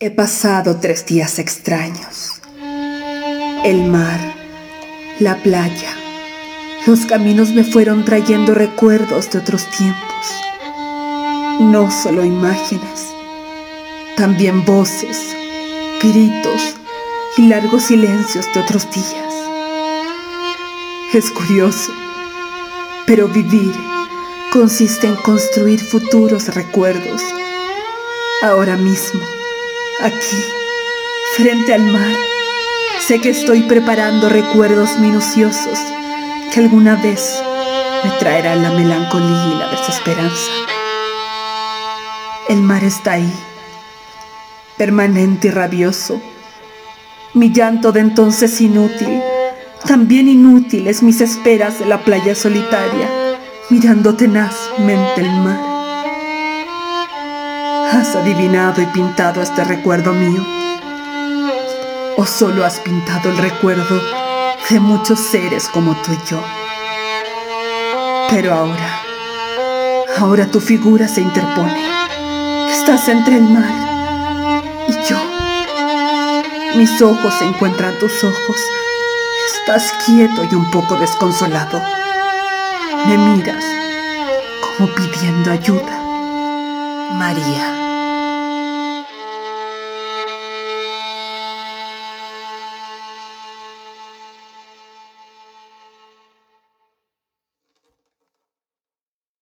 He pasado tres días extraños. El mar, la playa, los caminos me fueron trayendo recuerdos de otros tiempos. No solo imágenes, también voces, gritos y largos silencios de otros días. Es curioso, pero vivir consiste en construir futuros recuerdos. Ahora mismo aquí, frente al mar, sé que estoy preparando recuerdos minuciosos que alguna vez me traerán la melancolía y la desesperanza. El mar está ahí, permanente y rabioso. Mi llanto de entonces inútil, también inútiles mis esperas de la playa solitaria, mirando tenazmente el mar. ¿Has adivinado y pintado este recuerdo mío? ¿O solo has pintado el recuerdo de muchos seres como tú y yo? Pero ahora, ahora tu figura se interpone. Estás entre el mar y yo. Mis ojos se encuentran tus ojos. Estás quieto y un poco desconsolado. Me miras como pidiendo ayuda. María.